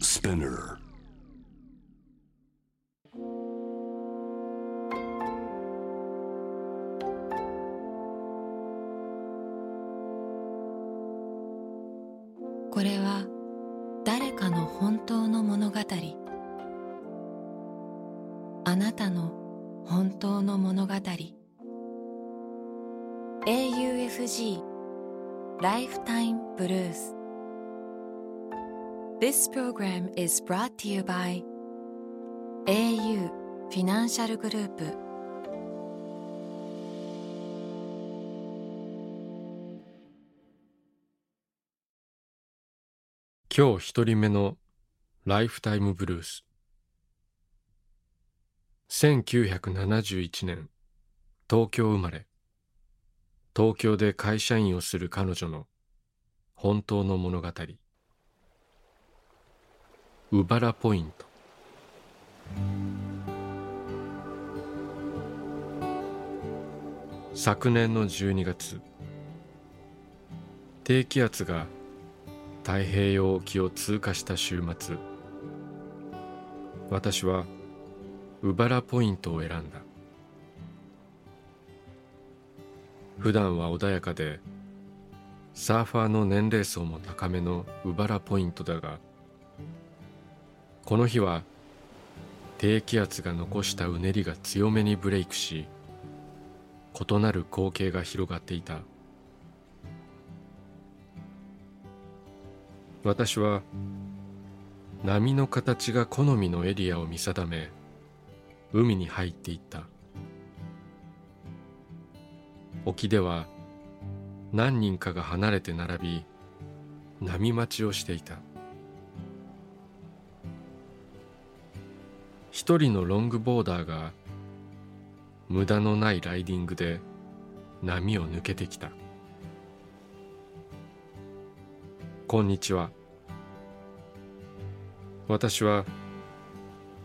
Spinner. This program is brought to you by au フィナンシャルグループ今日一人目のライフタイムブルース1971年東京生まれ東京で会社員をする彼女の本当の物語うばらポイント。昨年の12月低気圧が太平洋沖を通過した週末私はウバラポイントを選んだ。普段は穏やかでサーファーの年齢層も高めのウバラポイントだがこの日は低気圧が残したうねりが強めにブレイクし異なる光景が広がっていた。私は波の形が好みのエリアを見定め海に入っていった。沖では何人かが離れて並び波待ちをしていた。一人のロングボーダーが無駄のないライディングで波を抜けてきた。こんにちは。私は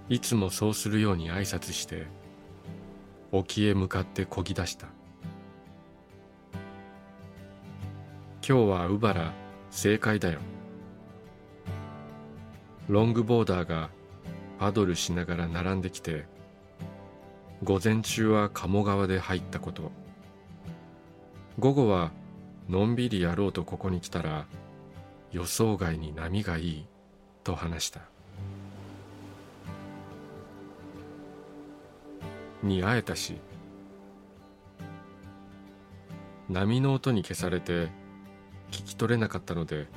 いつもそうするように挨拶して沖へ向かって漕ぎ出した。今日はウバラ正解だよ。ロングボーダーがパドルしながら並んできて午前中は鴨川で入ったこと。午後はのんびりやろうとここに来たら予想外に波がいいと話した。に会えたし波の音に消されて聞き取れなかったので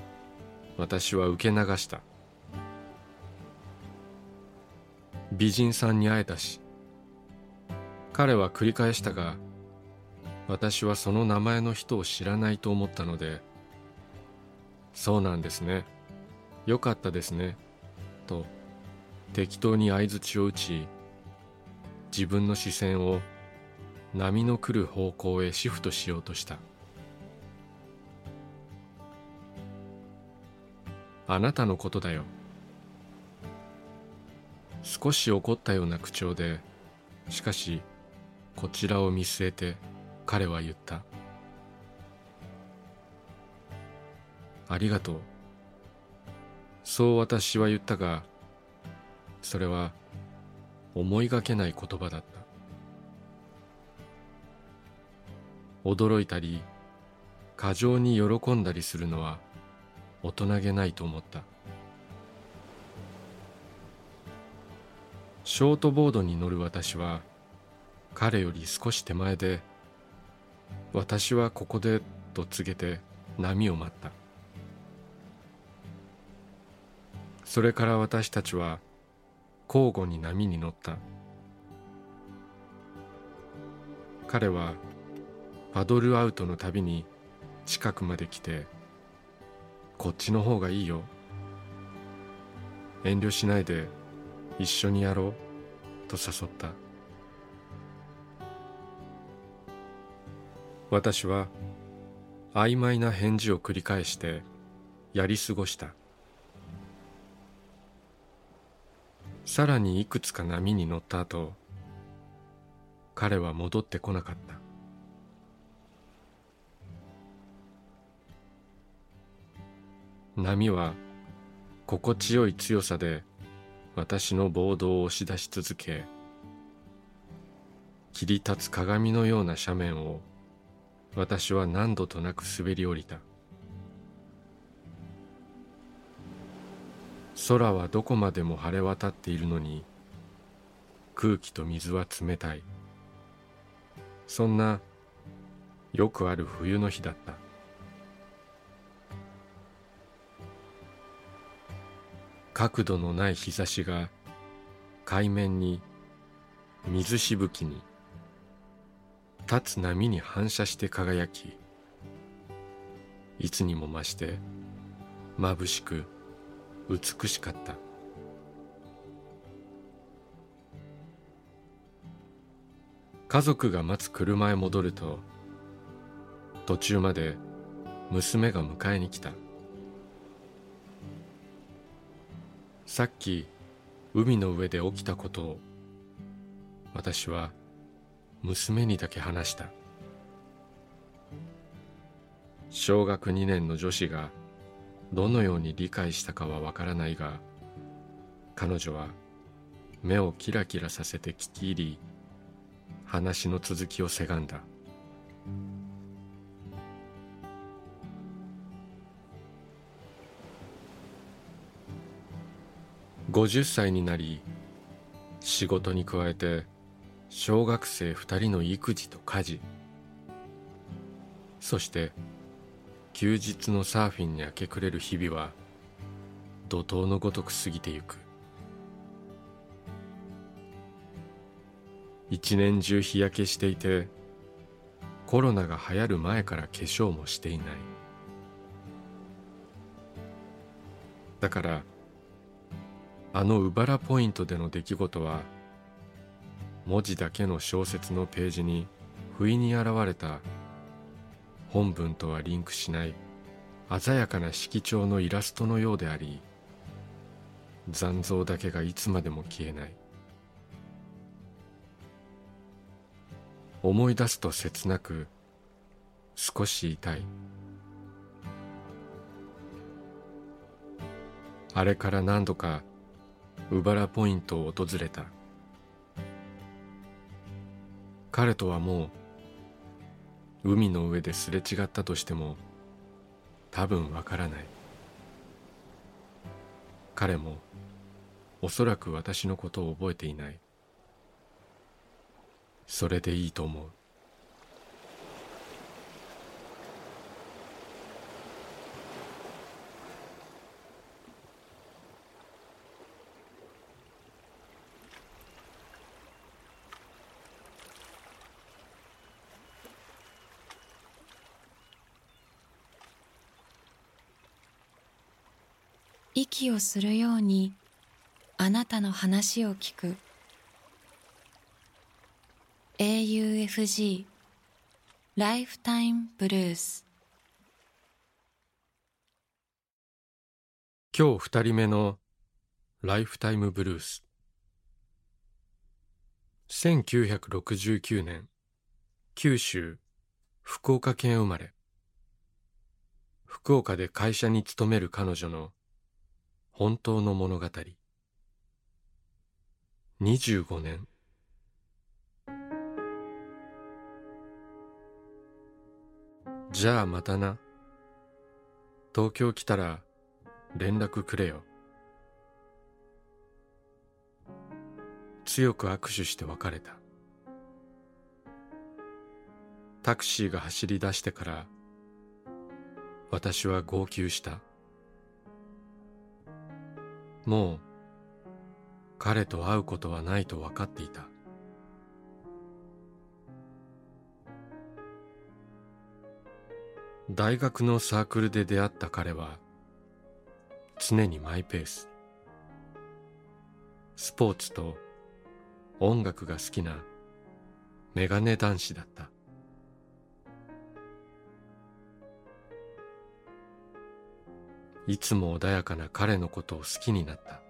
私は受け流した。美人さんに会えたし彼は繰り返したが私はその名前の人を知らないと思ったのでそうなんですねよかったですねと適当に相づちを打ち自分の視線を波の来る方向へシフトしようとした。あなたのことだよ。少し怒ったような口調でしかしこちらを見据えて彼は言った。ありがとう。そう私は言ったがそれは思いがけない言葉だった。驚いたり過剰に喜んだりするのは大人げないと思った。ショートボードに乗る私は彼より少し手前で私はここでと告げて波を待った。それから私たちは交互に波に乗った。彼はパドルアウトのたびに近くまで来てこっちの方がいいよ。遠慮しないで一緒にやろうと誘った。私は曖昧な返事を繰り返してやり過ごした。さらにいくつか波に乗った後彼は戻ってこなかった。波は心地よい強さで私のボードを押し出し続け切り立つ鏡のような斜面を私は何度となく滑り降りた。空はどこまでも晴れ渡っているのに空気と水は冷たい。そんなよくある冬の日だった。角度のない日差しが海面に水しぶきに立つ波に反射して輝きいつにも増して眩しく美しかった。家族が待つ車へ戻ると途中まで娘が迎えに来た。さっき海の上で起きたことを私は娘にだけ話した。小学2年の女子がどのように理解したかはわからないが彼女は目をキラキラさせて聞き入り話の続きをせがんだ。50歳になり仕事に加えて小学生2人の育児と家事。そして休日のサーフィンに明け暮れる日々は怒涛のごとく過ぎてゆく。一年中日焼けしていてコロナが流行る前から化粧もしていない。だからあのウバラポイントでの出来事は文字だけの小説のページに不意に現れた。本文とはリンクしない鮮やかな色調のイラストのようであり残像だけがいつまでも消えない。思い出すと切なく少し痛い。あれから何度かウバラポイントを訪れた。彼とはもう海の上ですれ違ったとしても多分わからない。彼もおそらく私のことを覚えていない。それでいいと思う。息をするようにあなたの話を聞く。AUFG ライフタイムブルース今日二人目のライフタイムブルース1969年九州福岡県生まれ。福岡で会社に勤める彼女の本当の物語。25年。じゃあまたな。東京来たら連絡くれよ。強く握手して別れた。タクシーが走り出してから私は号泣した。もう彼と会うことはないと分かっていた。大学のサークルで出会った彼は常にマイペース。スポーツと音楽が好きなメガネ男子だった。いつも穏やかな彼のことを好きになった。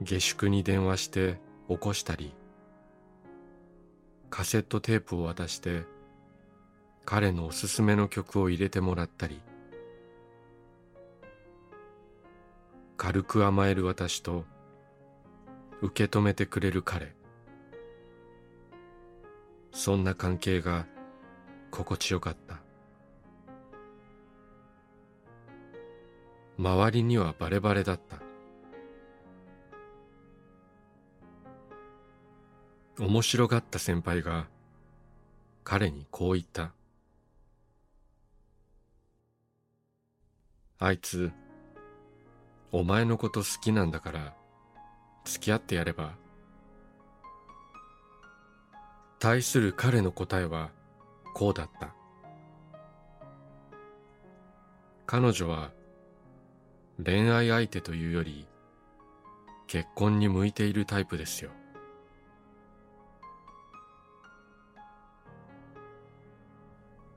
下宿に電話して起こしたりカセットテープを渡して彼のおすすめの曲を入れてもらったり軽く甘える私と受け止めてくれる彼。そんな関係が心地よかった。周りにはバレバレだった。面白がった先輩が彼にこう言った。あいつお前のこと好きなんだから付き合ってやれば対する彼の答えはこうだった。彼女は恋愛相手というより結婚に向いているタイプですよ。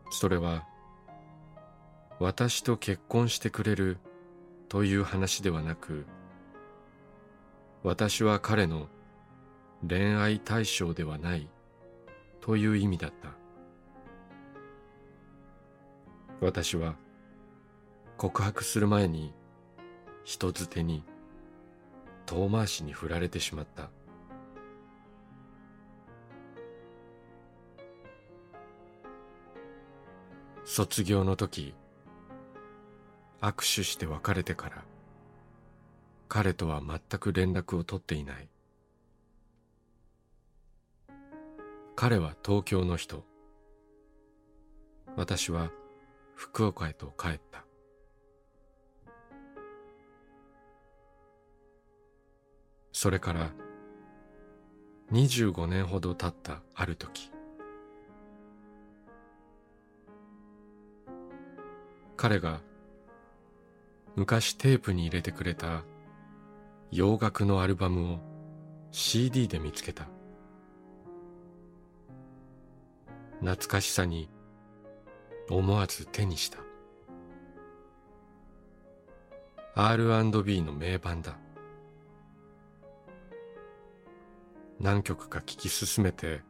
それは私と結婚してくれるという話ではなく私は彼の恋愛対象ではないという意味だった。私は告白する前に人づてに遠回しに振られてしまった。卒業の時握手して別れてから彼とは全く連絡を取っていない。彼は東京の人。私は福岡へと帰った。それから25年ほど経ったある時彼が昔テープに入れてくれた洋楽のアルバムを CD で見つけた。懐かしさに思わず手にした。R&B の名盤だ。何曲か聴き進めて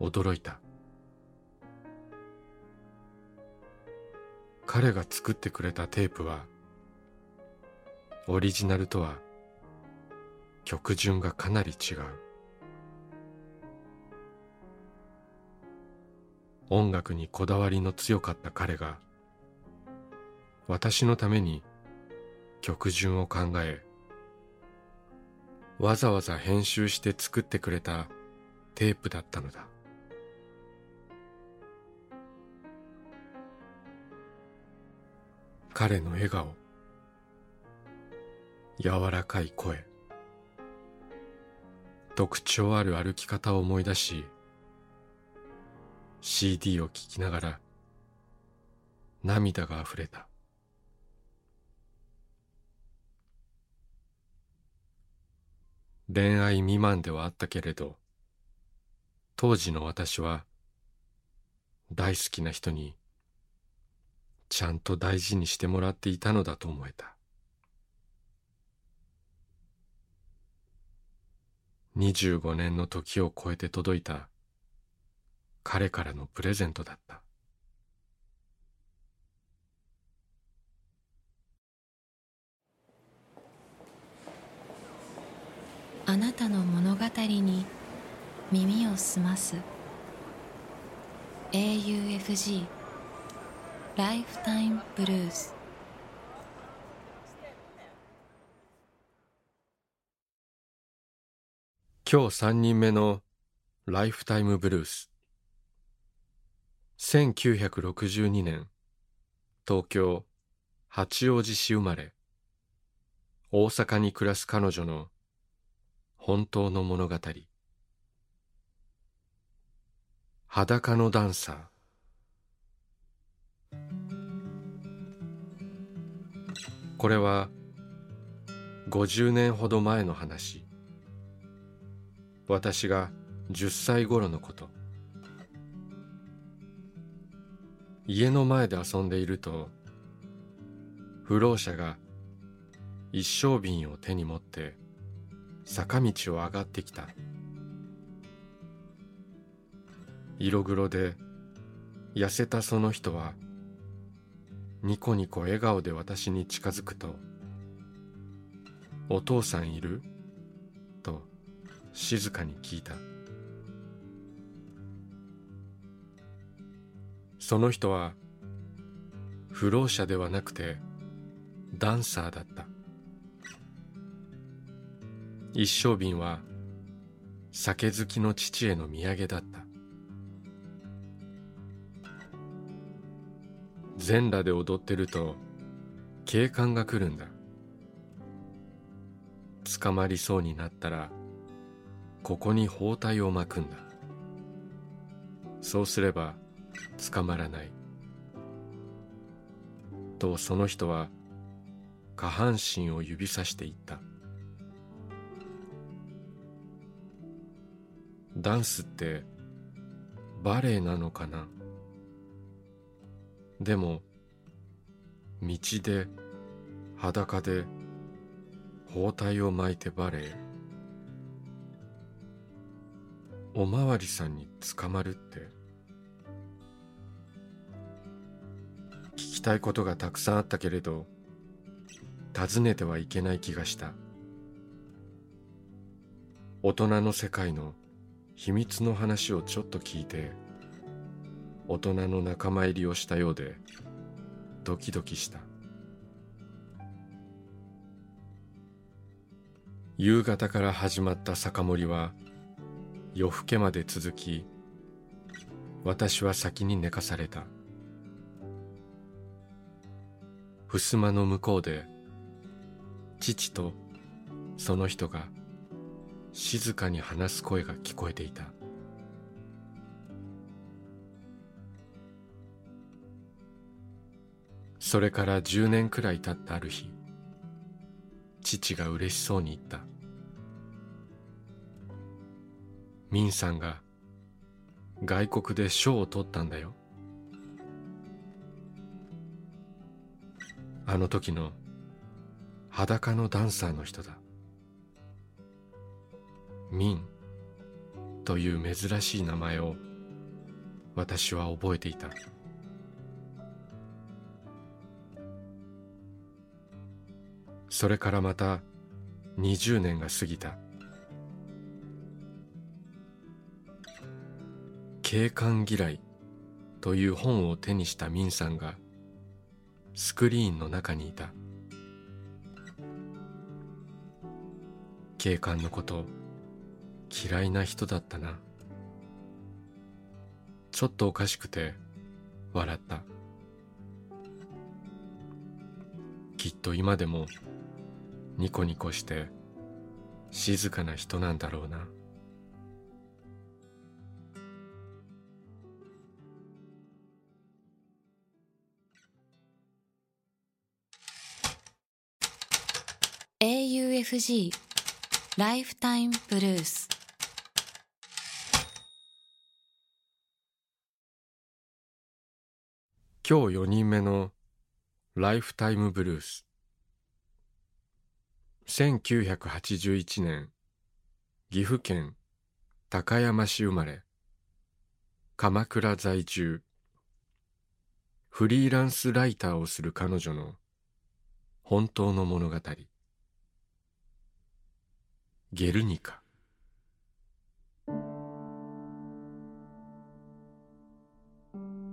驚いた。彼が作ってくれたテープはオリジナルとは曲順がかなり違う。音楽にこだわりの強かった彼が私のために曲順を考えわざわざ編集して作ってくれたテープだったのだ。彼の笑顔。柔らかい声。特徴ある歩き方を思い出し CD を聴きながら涙があふれた。恋愛未満ではあったけれど当時の私は大好きな人にちゃんと大事にしてもらっていたのだと思えた。25年の時を超えて届いた彼からのプレゼントだった。あなたの物語に耳を澄ます。AUFG ライフタイムブルース今日3人目のライフタイムブルース1962年東京八王子市生まれ。大阪に暮らす彼女の本当の物語。裸のダンサー。これは50年ほど前の話。私が10歳頃のこと。家の前で遊んでいると不老者が一升瓶を手に持って坂道を上がってきた。色黒で痩せたその人はニコニコ笑顔で私に近づくとお父さんいる？と静かに聞いた。その人は不老者ではなくてダンサーだった。一升瓶は酒好きの父への土産だった。全裸で踊ってると警官が来るんだ。捕まりそうになったらここに包帯を巻くんだ。そうすれば捕まらない。とその人は下半身を指さして言った。ダンスってバレエなのかな？でも道で裸で包帯を巻いてバレエ。おまわりさんに捕まるって聞きたいことがたくさんあったけれど尋ねてはいけない気がした。大人の世界の秘密の話をちょっと聞いて大人の仲間入りをしたようでドキドキした。夕方から始まった酒盛りは夜更けまで続き私は先に寝かされた。襖の向こうで父とその人が静かに話す声が聞こえていた。それから10年くらい経ったある日父が嬉しそうに言った。ミンさんが外国で賞を取ったんだよ。あの時の裸のダンサーの人だ。ミンという珍しい名前を私は覚えていた。それからまた20年が過ぎた。警官嫌いという本を手にしたミンさんがスクリーンの中にいた。警官のこと嫌いな人だったな。ちょっとおかしくて笑った。きっと今でもニコニコして静かな人なんだろうな「AUFG ライフタイムブルース」今日4人目のライフタイムブルース。1981年岐阜県高山市生まれ。鎌倉在住。フリーランスライターをする彼女の本当の物語。ゲルニカ。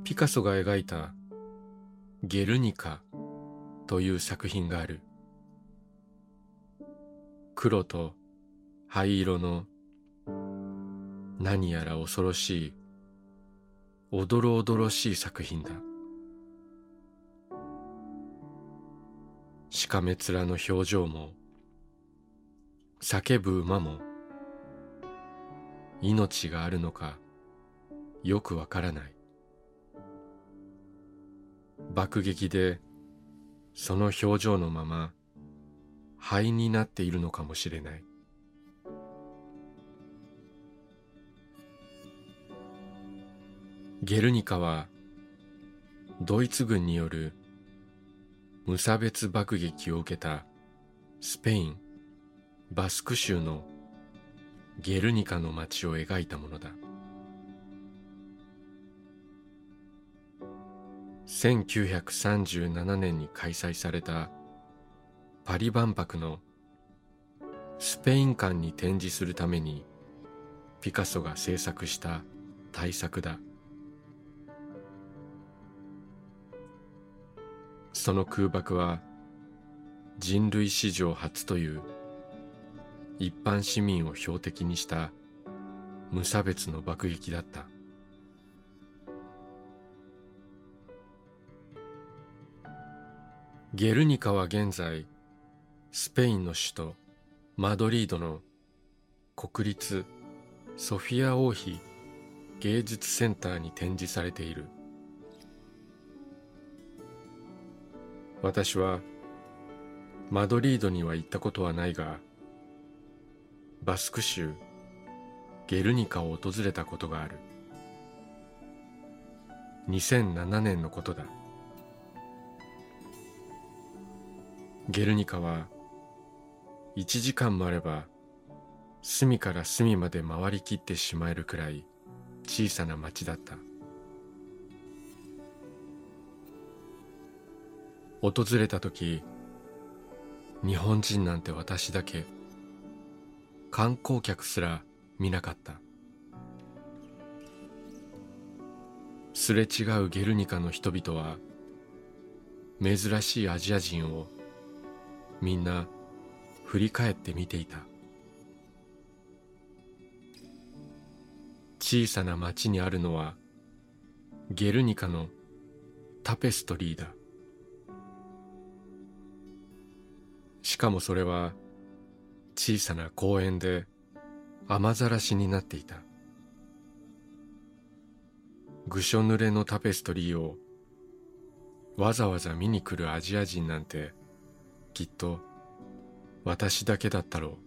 ピカソが描いたゲルニカという作品がある。黒と灰色の何やら恐ろしいおどろおどろしい作品だ。しかめ面の表情も叫ぶ馬も命があるのかよくわからない。爆撃でその表情のまま灰になっているのかもしれない。ゲルニカはドイツ軍による無差別爆撃を受けたスペインバスク州のゲルニカの街を描いたものだ。1937年に開催されたパリ万博のスペイン館に展示するためにピカソが制作した大作だ。その空爆は人類史上初という一般市民を標的にした無差別の爆撃だった。ゲルニカは現在スペインの首都マドリードの国立ソフィア王妃芸術センターに展示されている。私はマドリードには行ったことはないがバスク州ゲルニカを訪れたことがある。2007年のことだ。ゲルニカは1時間もあれば隅から隅まで回りきってしまえるくらい小さな町だった。訪れた時日本人なんて私だけ観光客すら見なかった。すれ違うゲルニカの人々は珍しいアジア人をみんな振り返って見ていた。小さな町にあるのはゲルニカのタペストリーだ。しかもそれは小さな公園で雨ざらしになっていた。ぐしょ濡れのタペストリーをわざわざ見に来るアジア人なんてきっと私だけだったろう。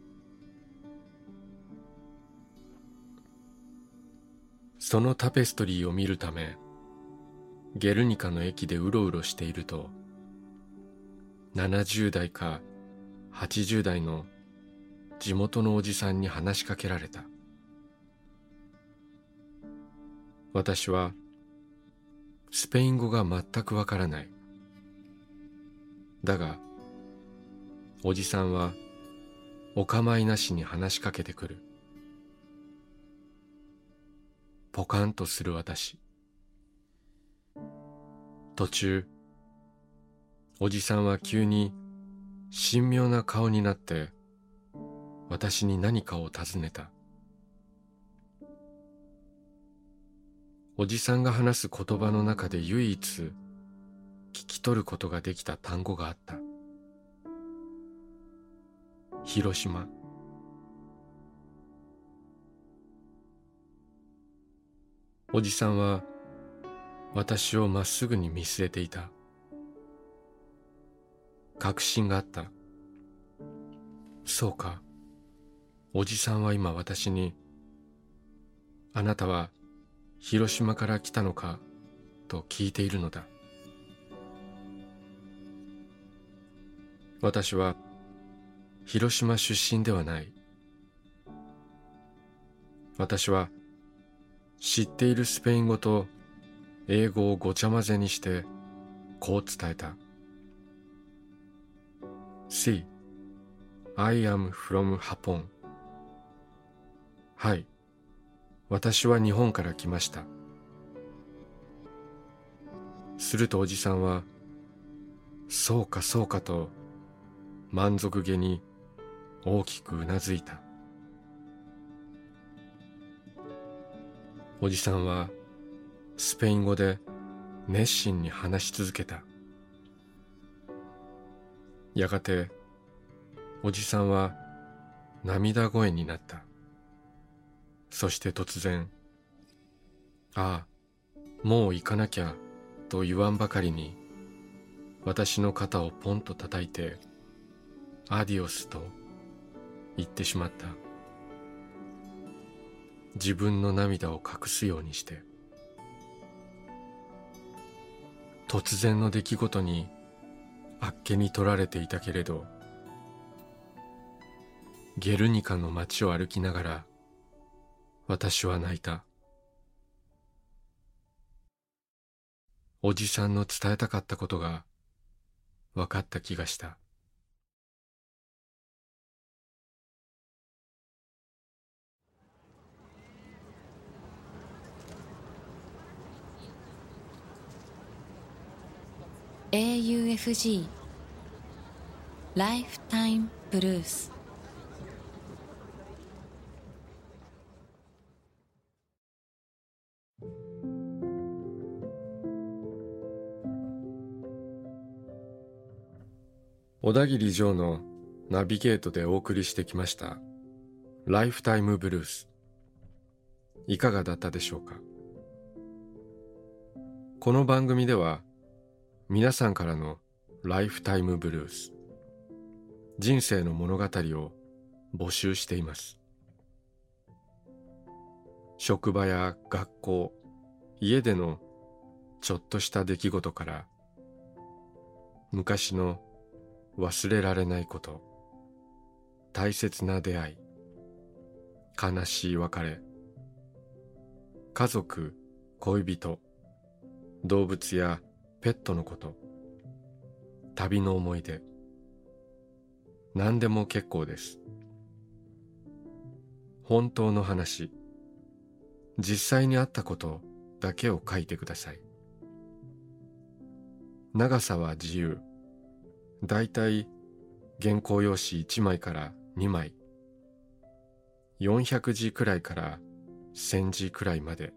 そのタペストリーを見るためゲルニカの駅でうろうろしていると70代か80代の地元のおじさんに話しかけられた。私はスペイン語が全くわからない。だがおじさんはお構いなしに話しかけてくる。ポカンとする私。途中おじさんは急に神妙な顔になって私に何かを尋ねた。おじさんが話す言葉の中で唯一聞き取ることができた単語があった。広島。おじさんは私をまっすぐに見据えていた。確信があった。そうか。おじさんは今私にあなたは広島から来たのかと聞いているのだ。私は広島出身ではない。私は知っているスペイン語と英語をごちゃ混ぜにしてこう伝えた。See, I am from Japan はい。私は日本から来ました。するとおじさんはそうかそうかと満足げに大きくうなずいた。おじさんはスペイン語で熱心に話し続けた。やがておじさんは涙声になった。そして突然ああもう行かなきゃと言わんばかりに私の肩をポンと叩いてアディオスと言ってしまった。自分の涙を隠すようにして。突然の出来事にあっけに取られていたけれどゲルニカの街を歩きながら私は泣いた。おじさんの伝えたかったことが分かった気がした。AUFG ライフタイムブルース小田切城のナビゲートでお送りしてきました。ライフタイムブルースいかがだったでしょうか？この番組では皆さんからのライフタイムブルース。人生の物語を募集しています。職場や学校家でのちょっとした出来事から昔の忘れられないこと大切な出会い悲しい別れ家族恋人動物やペットのこと。旅の思い出。何でも結構です。本当の話。実際にあったことだけを書いてください。長さは自由。だいたい原稿用紙1枚から2枚。400字くらいから1000字くらいまで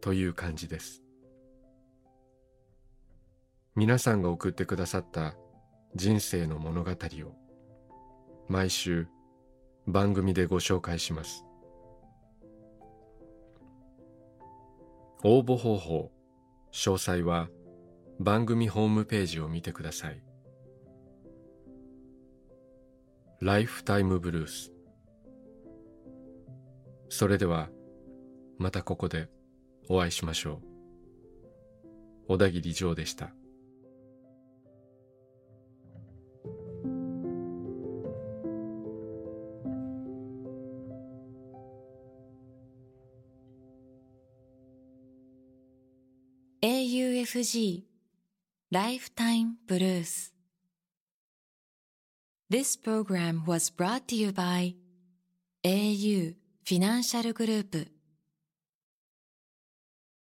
という感じです。皆さんが送ってくださった人生の物語を毎週番組でご紹介します。応募方法詳細は番組ホームページを見てください。ライフタイムブルース。それではまたここでお会いしましょう。小田切城でした「LFG ライフタイムブルース」This program was brought to you by au Financial Group